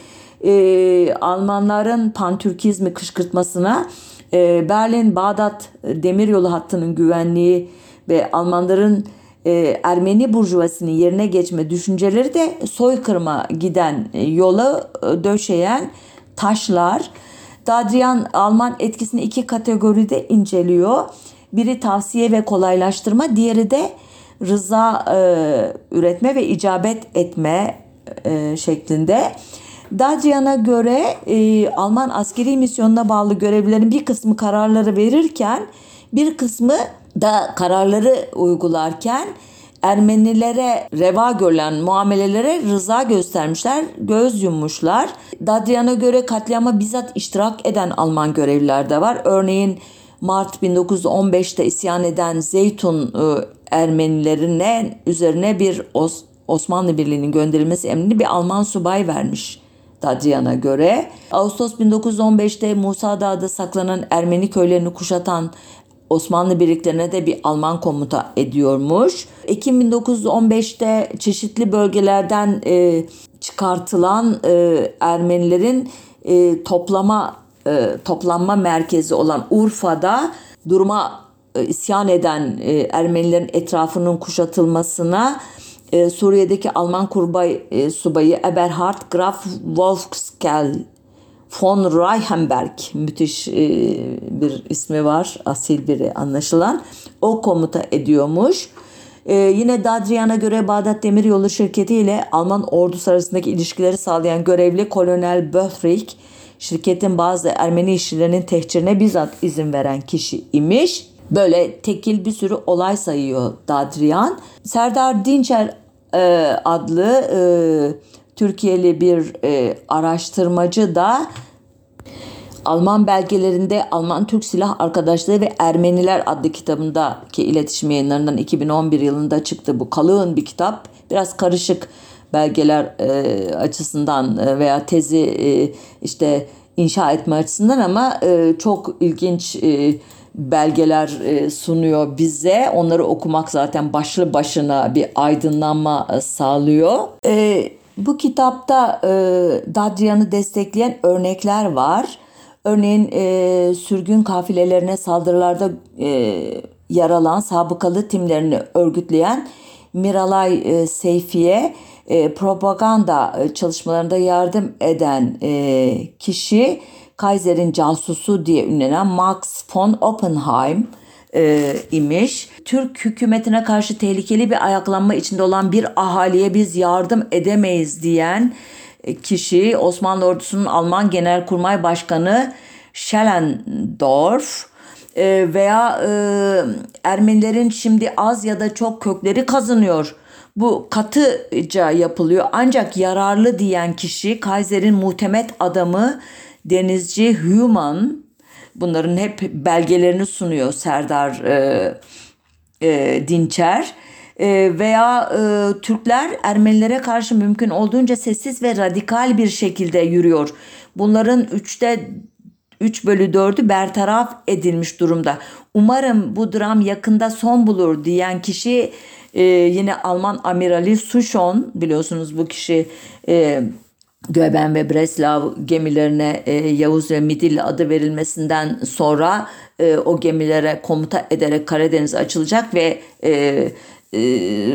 e, Almanların pantürkizmi kışkırtmasına e, Berlin-Bağdat demiryolu hattının güvenliği ve Almanların e, Ermeni burjuvasının yerine geçme düşünceleri de soykırıma giden e, yola e, döşeyen taşlar. Dadrian Alman etkisini iki kategoride inceliyor. Biri tavsiye ve kolaylaştırma, diğeri de rıza e, üretme ve icabet etme e, şeklinde. Dadrian'a göre e, Alman askeri misyonuna bağlı görevlilerin bir kısmı kararları verirken bir kısmı da kararları uygularken Ermenilere reva görülen muamelelere rıza göstermişler, göz yummuşlar. Dadrian'a göre katliama bizzat iştirak eden Alman görevliler de var. Örneğin Mart 1915'te isyan eden Zeytun e, Ermenilerine üzerine bir Os Osmanlı Birliği'nin gönderilmesi emrini bir Alman subay vermiş Dadrian'a göre. Ağustos 1915'te Musa Dağı'da saklanan Ermeni köylerini kuşatan Osmanlı birliklerine de bir Alman komuta ediyormuş. Ekim 1915'te çeşitli bölgelerden e, çıkartılan e, Ermenilerin e, toplama e, toplanma merkezi olan Urfa'da duruma e, isyan eden e, Ermenilerin etrafının kuşatılmasına e, Suriye'deki Alman kurbay e, subayı Eberhard Graf Wolfskel von Reichenberg müthiş e, bir ismi var asil biri anlaşılan o komuta ediyormuş. Ee, yine Dadrian'a göre Bağdat Demiryolu Şirketi ile Alman ordusu arasındaki ilişkileri sağlayan görevli Kolonel Böthrik şirketin bazı Ermeni işçilerinin tehcirine bizzat izin veren kişi imiş. Böyle tekil bir sürü olay sayıyor Dadrian. Serdar Dinçer e, adlı e, Türkiye'li bir e, araştırmacı da Alman belgelerinde Alman Türk Silah Arkadaşlığı ve Ermeniler adlı kitabındaki iletişim yayınlarından 2011 yılında çıktı. Bu kalın bir kitap. Biraz karışık belgeler e, açısından e, veya tezi e, işte inşa etme açısından ama e, çok ilginç e, belgeler e, sunuyor bize. Onları okumak zaten başlı başına bir aydınlanma e, sağlıyor. E, bu kitapta Dadrian'ı destekleyen örnekler var. Örneğin sürgün kafilelerine saldırılarda e, yer alan sabıkalı timlerini örgütleyen Miralay e, Seyfi'ye propaganda çalışmalarında yardım eden kişi Kaiser'in casusu diye ünlenen Max von Oppenheim e, imiş. Türk hükümetine karşı tehlikeli bir ayaklanma içinde olan bir ahaliye biz yardım edemeyiz diyen kişi Osmanlı ordusunun Alman Genelkurmay Başkanı Schellendorf e, veya e, Ermenilerin şimdi az ya da çok kökleri kazınıyor. Bu katıca yapılıyor ancak yararlı diyen kişi Kaiser'in muhtemet adamı denizci Human bunların hep belgelerini sunuyor Serdar e, e, Dinçer e, veya e, Türkler Ermenilere karşı mümkün olduğunca sessiz ve radikal bir şekilde yürüyor. Bunların üçte 3 bölü 4'ü bertaraf edilmiş durumda. Umarım bu dram yakında son bulur diyen kişi e, yine Alman amirali Sushon biliyorsunuz bu kişi e, Göben ve Breslau gemilerine e, Yavuz ve Midilli adı verilmesinden sonra e, o gemilere komuta ederek Karadeniz açılacak ve e, e,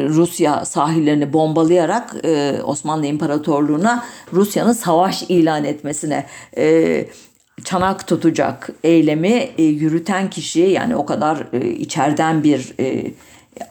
Rusya sahillerini bombalayarak e, Osmanlı İmparatorluğu'na Rusya'nın savaş ilan etmesine e, çanak tutacak eylemi e, yürüten kişi yani o kadar e, içeriden bir e,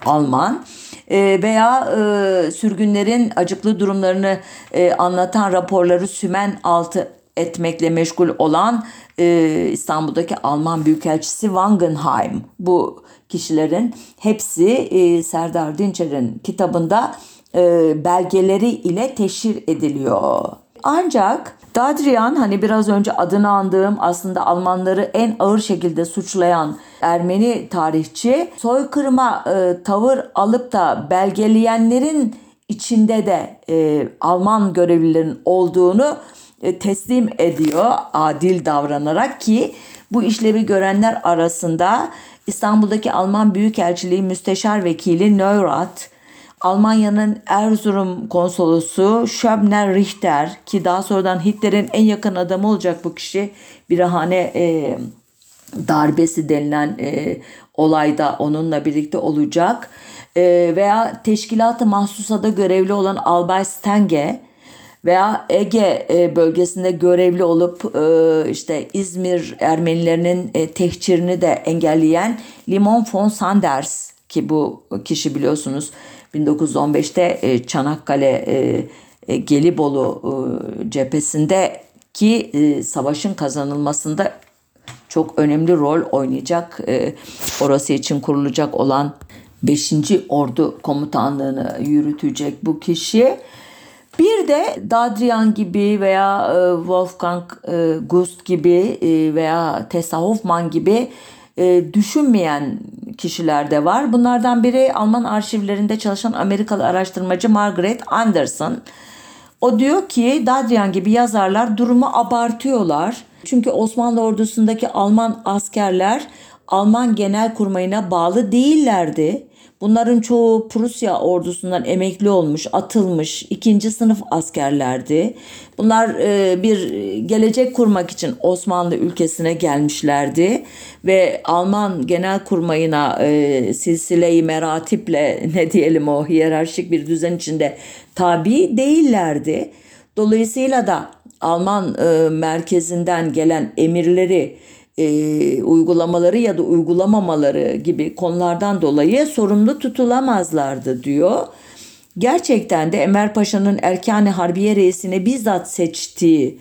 Alman e, veya e, sürgünlerin acıklı durumlarını e, anlatan raporları sümen altı etmekle meşgul olan e, İstanbul'daki Alman Büyükelçisi Wangenheim. Bu kişilerin hepsi e, Serdar Dinçer'in kitabında e, belgeleri ile teşhir ediliyor. Ancak Dadrian hani biraz önce adını andığım aslında Almanları en ağır şekilde suçlayan Ermeni tarihçi soykırıma e, tavır alıp da belgeleyenlerin içinde de e, Alman görevlilerin olduğunu e, teslim ediyor adil davranarak ki bu işlevi görenler arasında İstanbul'daki Alman Büyükelçiliği Müsteşar Vekili Neurath, Almanya'nın Erzurum konsolosu Schöbner Richter ki daha sonradan Hitler'in en yakın adamı olacak bu kişi Birahane e, darbesi denilen e, olayda onunla birlikte olacak. E, veya teşkilatı mahsusada görevli olan Albay Stenge veya Ege e, bölgesinde görevli olup e, işte İzmir Ermenilerinin e, tehcirini de engelleyen Limon von Sanders ki bu kişi biliyorsunuz 1915'te e, Çanakkale e, e, Gelibolu cephesinde ki savaşın kazanılmasında çok önemli rol oynayacak. Orası için kurulacak olan 5. Ordu Komutanlığını yürütecek bu kişi. Bir de Dadrian gibi veya Wolfgang Gust gibi veya Tessa Hoffmann gibi düşünmeyen kişiler de var. Bunlardan biri Alman arşivlerinde çalışan Amerikalı araştırmacı Margaret Anderson. O diyor ki Dadrian gibi yazarlar durumu abartıyorlar. Çünkü Osmanlı ordusundaki Alman askerler Alman genel kurmayına bağlı değillerdi. Bunların çoğu Prusya ordusundan emekli olmuş, atılmış, ikinci sınıf askerlerdi. Bunlar e, bir gelecek kurmak için Osmanlı ülkesine gelmişlerdi ve Alman genel kurmayına e, silsile-i meratiple ne diyelim o hiyerarşik bir düzen içinde tabi değillerdi. Dolayısıyla da Alman e, merkezinden gelen emirleri e, uygulamaları ya da uygulamamaları gibi konulardan dolayı sorumlu tutulamazlardı diyor. Gerçekten de Enver Paşa'nın Erkani Harbiye reisini bizzat seçtiği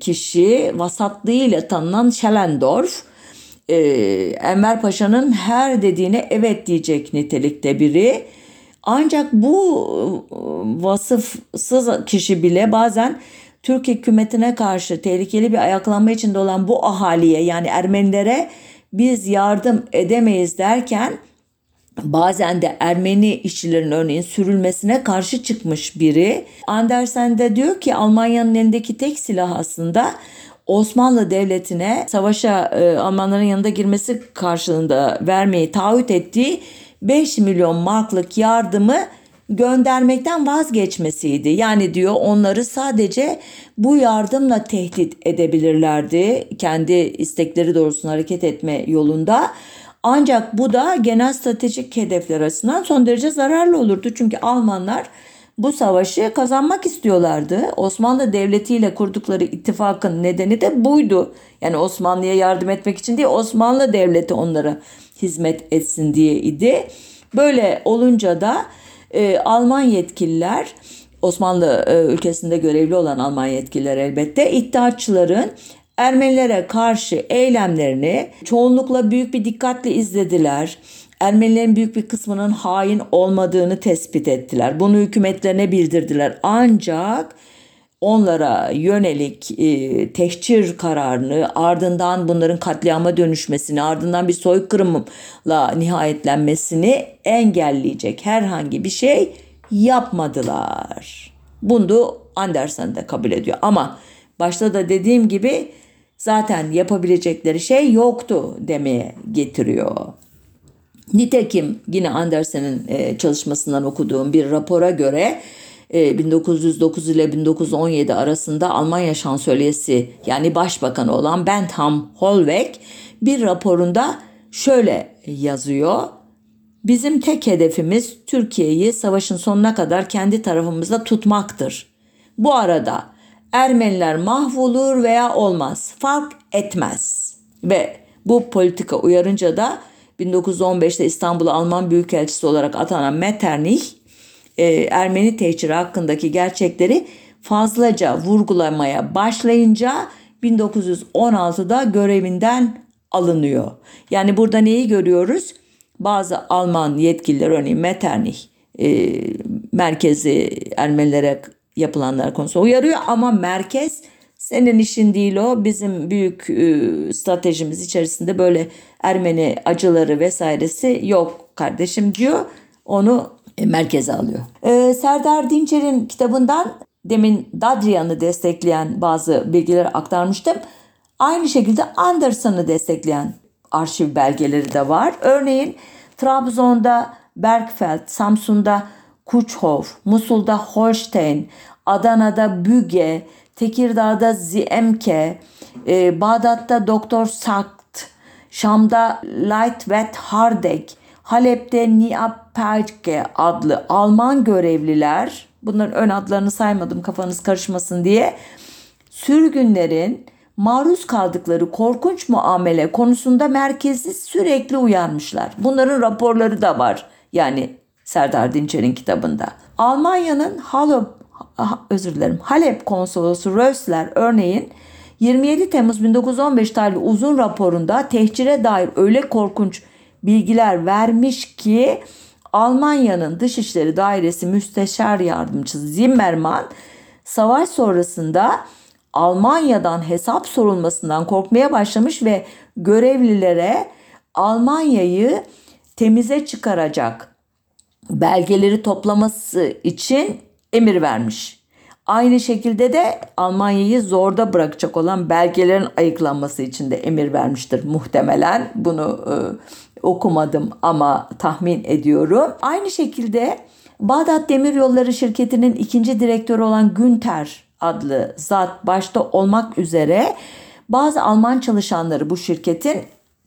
kişi vasatlığıyla tanınan Schellendorf e, Enver Paşa'nın her dediğine evet diyecek nitelikte biri. Ancak bu vasıfsız kişi bile bazen Türk hükümetine karşı tehlikeli bir ayaklanma içinde olan bu ahaliye yani Ermenilere biz yardım edemeyiz derken bazen de Ermeni işçilerin örneğin sürülmesine karşı çıkmış biri. Andersen de diyor ki Almanya'nın elindeki tek silah aslında Osmanlı Devleti'ne savaşa e, Almanların yanında girmesi karşılığında vermeyi taahhüt ettiği 5 milyon marklık yardımı göndermekten vazgeçmesiydi. Yani diyor onları sadece bu yardımla tehdit edebilirlerdi. Kendi istekleri doğrultusunda hareket etme yolunda. Ancak bu da genel stratejik hedefler açısından son derece zararlı olurdu. Çünkü Almanlar bu savaşı kazanmak istiyorlardı. Osmanlı Devleti ile kurdukları ittifakın nedeni de buydu. Yani Osmanlı'ya yardım etmek için değil Osmanlı Devleti onlara hizmet etsin diye idi. Böyle olunca da e, Alman yetkililer Osmanlı e, ülkesinde görevli olan Alman yetkililer elbette iddiaçıların Ermenilere karşı eylemlerini çoğunlukla büyük bir dikkatle izlediler. Ermenilerin büyük bir kısmının hain olmadığını tespit ettiler. Bunu hükümetlerine bildirdiler. Ancak onlara yönelik e, tehcir kararını ardından bunların katliama dönüşmesini ardından bir soykırımla nihayetlenmesini engelleyecek herhangi bir şey yapmadılar. Bunu Anderson da kabul ediyor ama başta da dediğim gibi zaten yapabilecekleri şey yoktu demeye getiriyor. Nitekim yine Andersen'in e, çalışmasından okuduğum bir rapora göre 1909 e, ile 1917 arasında Almanya şansölyesi yani başbakanı olan Bentham Holweg bir raporunda şöyle yazıyor. Bizim tek hedefimiz Türkiye'yi savaşın sonuna kadar kendi tarafımızda tutmaktır. Bu arada Ermeniler mahvolur veya olmaz fark etmez. Ve bu politika uyarınca da 1915'te İstanbul'a Alman Büyükelçisi olarak atanan Metternich e, Ermeni tehciri hakkındaki gerçekleri fazlaca vurgulamaya başlayınca 1916'da görevinden alınıyor. Yani burada neyi görüyoruz? Bazı Alman yetkililer örneğin Metternich e, merkezi Ermenilere yapılanlar konusunda uyarıyor ama merkez senin işin değil o bizim büyük e, stratejimiz içerisinde böyle Ermeni acıları vesairesi yok kardeşim diyor. Onu merkeze alıyor. E, Serdar Dinçer'in kitabından demin Dadrian'ı destekleyen bazı bilgileri aktarmıştım. Aynı şekilde Anderson'ı destekleyen arşiv belgeleri de var. Örneğin Trabzon'da Bergfeld, Samsun'da Kuchhof, Musul'da Holstein, Adana'da Büge, Tekirdağ'da Ziemke, e, Bağdat'ta Doktor Sakt, Şam'da Lightwet Hardek, Halep'te Niapelke adlı Alman görevliler, bunların ön adlarını saymadım kafanız karışmasın diye, sürgünlerin maruz kaldıkları korkunç muamele konusunda merkezi sürekli uyarmışlar. Bunların raporları da var. Yani Serdar Dinçer'in kitabında. Almanya'nın Halep, özür dilerim, Halep konsolosu Rösler örneğin 27 Temmuz 1915 tarihli uzun raporunda tehcire dair öyle korkunç bilgiler vermiş ki Almanya'nın Dışişleri Dairesi Müsteşar Yardımcısı Zimmermann savaş sonrasında Almanya'dan hesap sorulmasından korkmaya başlamış ve görevlilere Almanya'yı temize çıkaracak belgeleri toplaması için emir vermiş. Aynı şekilde de Almanya'yı zorda bırakacak olan belgelerin ayıklanması için de emir vermiştir muhtemelen. Bunu e, okumadım ama tahmin ediyorum. Aynı şekilde Bağdat Demiryolları Şirketi'nin ikinci direktörü olan Günter adlı zat başta olmak üzere bazı Alman çalışanları bu şirketin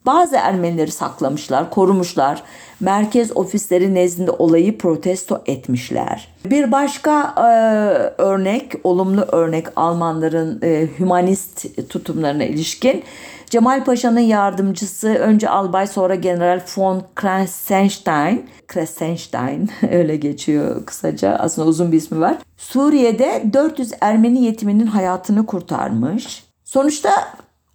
bazı Ermenileri saklamışlar, korumuşlar. Merkez ofisleri nezdinde olayı protesto etmişler. Bir başka e, örnek, olumlu örnek Almanların e, hümanist tutumlarına ilişkin Cemal Paşa'nın yardımcısı önce albay sonra General von Kressenstein, Kressenstein öyle geçiyor kısaca aslında uzun bir ismi var. Suriye'de 400 Ermeni yetiminin hayatını kurtarmış. Sonuçta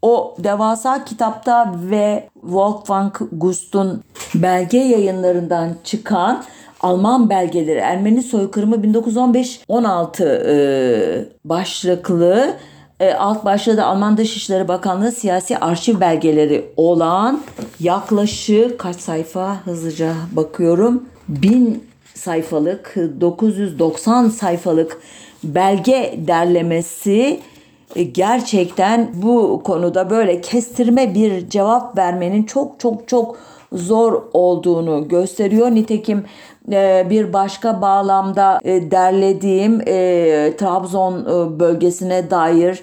o devasa kitapta ve Wolfgang Gust'un belge yayınlarından çıkan Alman belgeleri Ermeni soykırımı 1915-16 e, başlıklı e, alt başlığı da Alman Dışişleri Bakanlığı siyasi arşiv belgeleri olan yaklaşık kaç sayfa hızlıca bakıyorum. 1000 sayfalık 990 sayfalık belge derlemesi e, gerçekten bu konuda böyle kestirme bir cevap vermenin çok çok çok zor olduğunu gösteriyor. Nitekim bir başka bağlamda e, derlediğim Trabzon bölgesine dair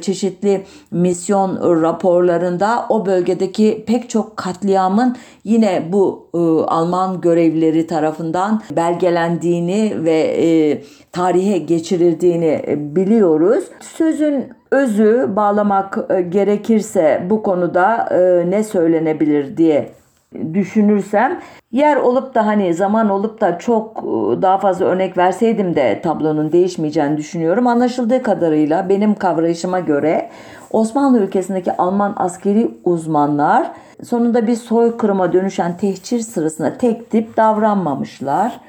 çeşitli misyon raporlarında o bölgedeki pek çok katliamın yine bu Alman görevlileri tarafından belgelendiğini ve tarihe geçirildiğini biliyoruz. Sözün özü bağlamak gerekirse bu konuda ne söylenebilir diye düşünürsem yer olup da hani zaman olup da çok e, daha fazla örnek verseydim de tablonun değişmeyeceğini düşünüyorum. Anlaşıldığı kadarıyla benim kavrayışıma göre Osmanlı ülkesindeki Alman askeri uzmanlar sonunda bir soykırıma dönüşen tehcir sırasında tek tip davranmamışlar.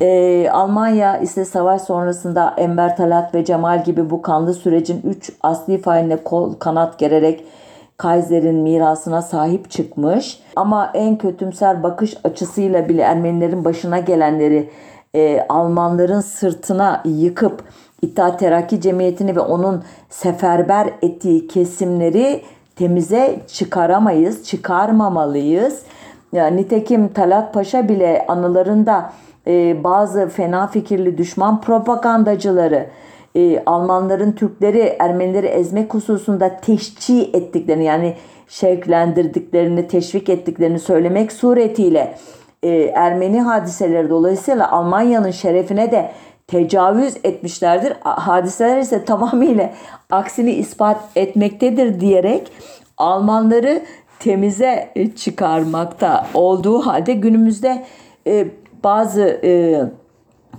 Ee, Almanya ise savaş sonrasında Enver Talat ve Cemal gibi bu kanlı sürecin 3 asli failine kol kanat gererek Kaiser'in mirasına sahip çıkmış. Ama en kötümser bakış açısıyla bile Ermenilerin başına gelenleri e, Almanların sırtına yıkıp İttihat Terakki Cemiyeti'ni ve onun seferber ettiği kesimleri temize çıkaramayız, çıkarmamalıyız. Ya, nitekim Talat Paşa bile anılarında e, bazı fena fikirli düşman propagandacıları e, Almanların Türkleri Ermenileri ezmek hususunda teşci ettiklerini yani şevklendirdiklerini, teşvik ettiklerini söylemek suretiyle e, Ermeni hadiseleri dolayısıyla Almanya'nın şerefine de tecavüz etmişlerdir. Hadiseler ise tamamıyla aksini ispat etmektedir diyerek Almanları temize çıkarmakta olduğu halde günümüzde e, bazı e,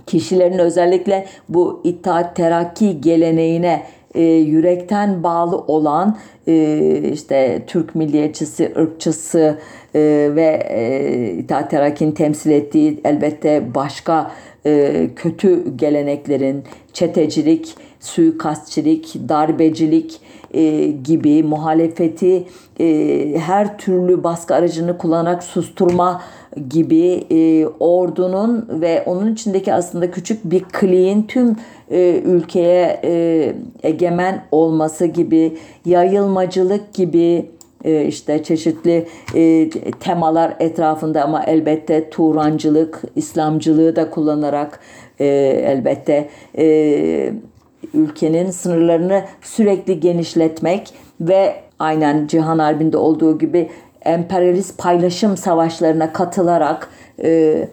kişilerin özellikle bu İttihat Terakki geleneğine e, yürekten bağlı olan e, işte Türk milliyetçisi, ırkçısı e, ve e, İttihat Terakki'nin temsil ettiği elbette başka e, kötü geleneklerin çetecilik, suikastçilik, darbecilik e, gibi muhalefeti e, her türlü baskı aracını kullanarak susturma gibi e, ordunun ve onun içindeki aslında küçük bir kliğin tüm e, ülkeye e, egemen olması gibi yayılmacılık gibi e, işte çeşitli e, temalar etrafında ama elbette Turancılık, İslamcılığı da kullanarak e, elbette e, ülkenin sınırlarını sürekli genişletmek ve aynen Cihan Harbi'nde olduğu gibi emperyalist paylaşım savaşlarına katılarak e,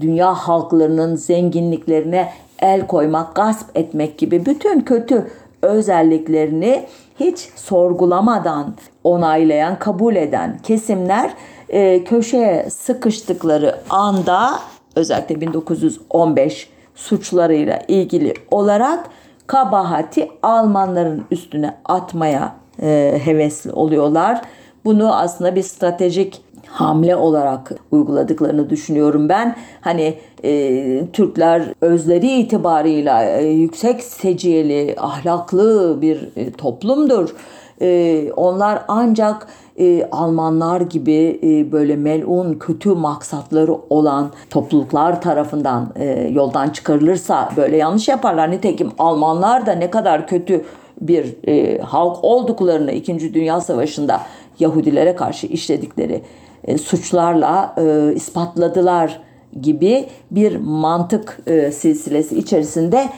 dünya halklarının zenginliklerine el koymak, gasp etmek gibi bütün kötü özelliklerini hiç sorgulamadan onaylayan, kabul eden kesimler e, köşeye sıkıştıkları anda özellikle 1915 suçlarıyla ilgili olarak kabahati Almanların üstüne atmaya e, hevesli oluyorlar. Bunu aslında bir stratejik hamle olarak uyguladıklarını düşünüyorum ben. Hani e, Türkler özleri itibarıyla e, yüksek seciyeli, ahlaklı bir e, toplumdur. E, onlar ancak e, Almanlar gibi e, böyle melun kötü maksatları olan topluluklar tarafından e, yoldan çıkarılırsa böyle yanlış yaparlar. Nitekim Almanlar da ne kadar kötü bir e, halk olduklarını 2. Dünya Savaşı'nda Yahudilere karşı işledikleri e, suçlarla e, ispatladılar gibi bir mantık e, silsilesi içerisinde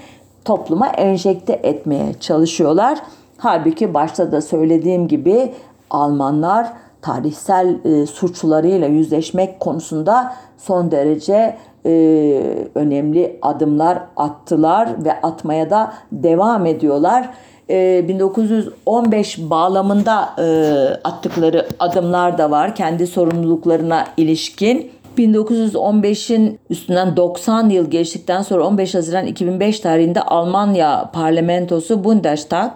topluma enjekte etmeye çalışıyorlar. Halbuki başta da söylediğim gibi Almanlar tarihsel e, suçlarıyla yüzleşmek konusunda son derece e, önemli adımlar attılar ve atmaya da devam ediyorlar. E, 1915 bağlamında e, attıkları adımlar da var kendi sorumluluklarına ilişkin. 1915'in üstünden 90 yıl geçtikten sonra 15 Haziran 2005 tarihinde Almanya parlamentosu Bundestag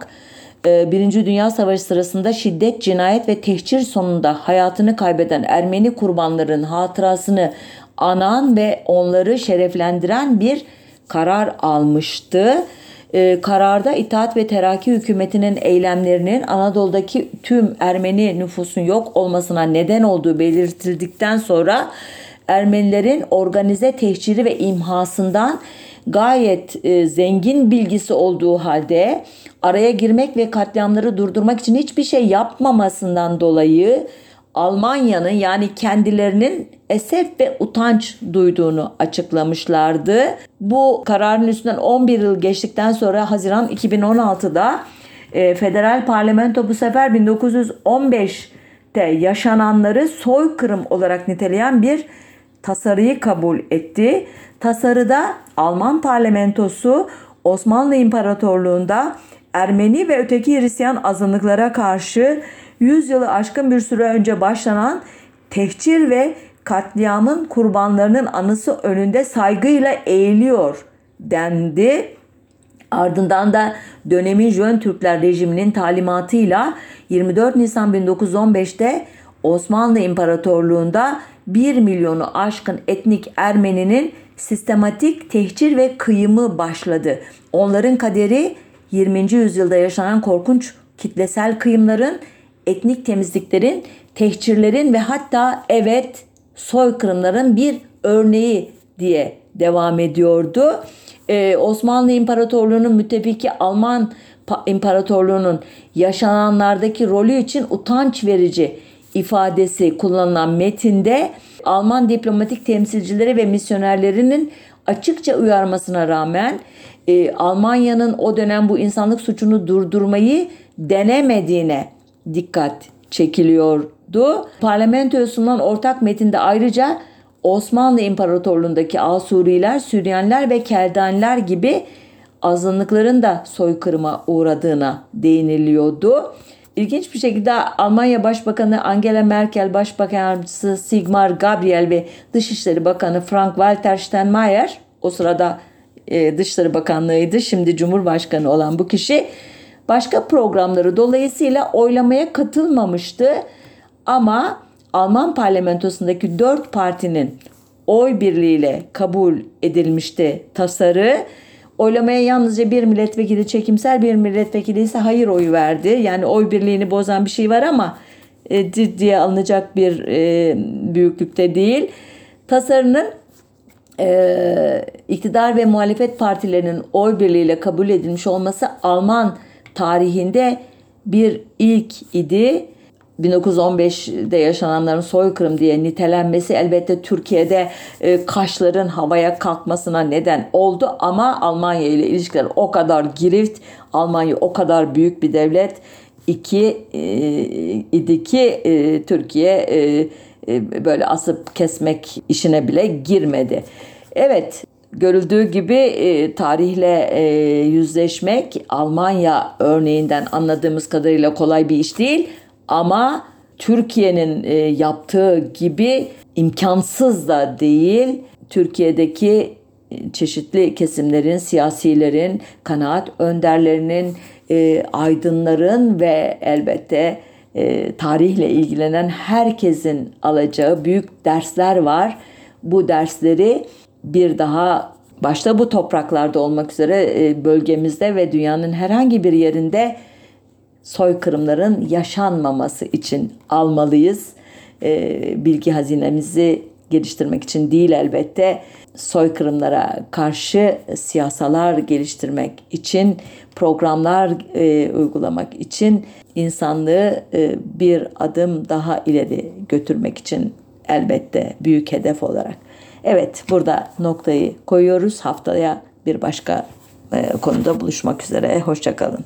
ee, Birinci Dünya Savaşı sırasında şiddet, cinayet ve tehcir sonunda hayatını kaybeden Ermeni kurbanların hatırasını anan ve onları şereflendiren bir karar almıştı. Ee, kararda İttihat ve Terakki hükümetinin eylemlerinin Anadolu'daki tüm Ermeni nüfusun yok olmasına neden olduğu belirtildikten sonra Ermenilerin organize tehciri ve imhasından gayet e, zengin bilgisi olduğu halde araya girmek ve katliamları durdurmak için hiçbir şey yapmamasından dolayı Almanya'nın yani kendilerinin esef ve utanç duyduğunu açıklamışlardı. Bu kararın üstünden 11 yıl geçtikten sonra Haziran 2016'da e, federal parlamento bu sefer 1915'te yaşananları soykırım olarak niteleyen bir tasarıyı kabul etti. Tasarıda Alman parlamentosu Osmanlı İmparatorluğu'nda Ermeni ve öteki Hristiyan azınlıklara karşı 100 yılı aşkın bir süre önce başlanan tehcir ve katliamın kurbanlarının anısı önünde saygıyla eğiliyor dendi. Ardından da dönemin Jön Türkler rejiminin talimatıyla 24 Nisan 1915'te Osmanlı İmparatorluğu'nda 1 milyonu aşkın etnik Ermeninin sistematik tehcir ve kıyımı başladı. Onların kaderi 20. yüzyılda yaşanan korkunç kitlesel kıyımların, etnik temizliklerin, tehcirlerin ve hatta evet soykırımların bir örneği diye devam ediyordu. Ee, Osmanlı İmparatorluğu'nun müttefiki Alman İmparatorluğu'nun yaşananlardaki rolü için utanç verici ifadesi kullanılan metinde Alman diplomatik temsilcileri ve misyonerlerinin açıkça uyarmasına rağmen e, Almanya'nın o dönem bu insanlık suçunu durdurmayı denemediğine dikkat çekiliyordu. Parlamentoya sunulan ortak metinde ayrıca Osmanlı İmparatorluğundaki Asuriler, Süryanlar ve Keldaniler gibi azınlıkların da soykırıma uğradığına değiniliyordu. İlginç bir şekilde Almanya Başbakanı Angela Merkel, Başbakan Yardımcısı Sigmar Gabriel ve Dışişleri Bakanı Frank-Walter Steinmeier o sırada e, Dışişleri Bakanlığı'ydı. Şimdi Cumhurbaşkanı olan bu kişi başka programları dolayısıyla oylamaya katılmamıştı. Ama Alman parlamentosundaki dört partinin oy birliğiyle kabul edilmişti tasarı. Oylamaya yalnızca bir milletvekili çekimsel bir milletvekili ise hayır oyu verdi. Yani oy birliğini bozan bir şey var ama e, ciddiye alınacak bir e, büyüklükte değil. Tasarının e, iktidar ve muhalefet partilerinin oy birliğiyle kabul edilmiş olması Alman tarihinde bir ilk idi. 1915'de yaşananların soykırım diye nitelenmesi elbette Türkiye'de e, kaşların havaya kalkmasına neden oldu ama Almanya ile ilişkiler o kadar girift, Almanya o kadar büyük bir devlet iki e, idi ki e, Türkiye e, e, böyle asıp kesmek işine bile girmedi. Evet görüldüğü gibi e, tarihle e, yüzleşmek Almanya örneğinden anladığımız kadarıyla kolay bir iş değil ama Türkiye'nin e, yaptığı gibi imkansız da değil. Türkiye'deki çeşitli kesimlerin, siyasilerin, kanaat önderlerinin, e, aydınların ve elbette e, tarihle ilgilenen herkesin alacağı büyük dersler var. Bu dersleri bir daha başta bu topraklarda olmak üzere e, bölgemizde ve dünyanın herhangi bir yerinde soykırımların yaşanmaması için almalıyız. E, bilgi hazinemizi geliştirmek için değil elbette soykırımlara karşı siyasalar geliştirmek için programlar e, uygulamak için insanlığı e, bir adım daha ileri götürmek için elbette büyük hedef olarak. Evet burada noktayı koyuyoruz. Haftaya bir başka e, konuda buluşmak üzere. Hoşçakalın.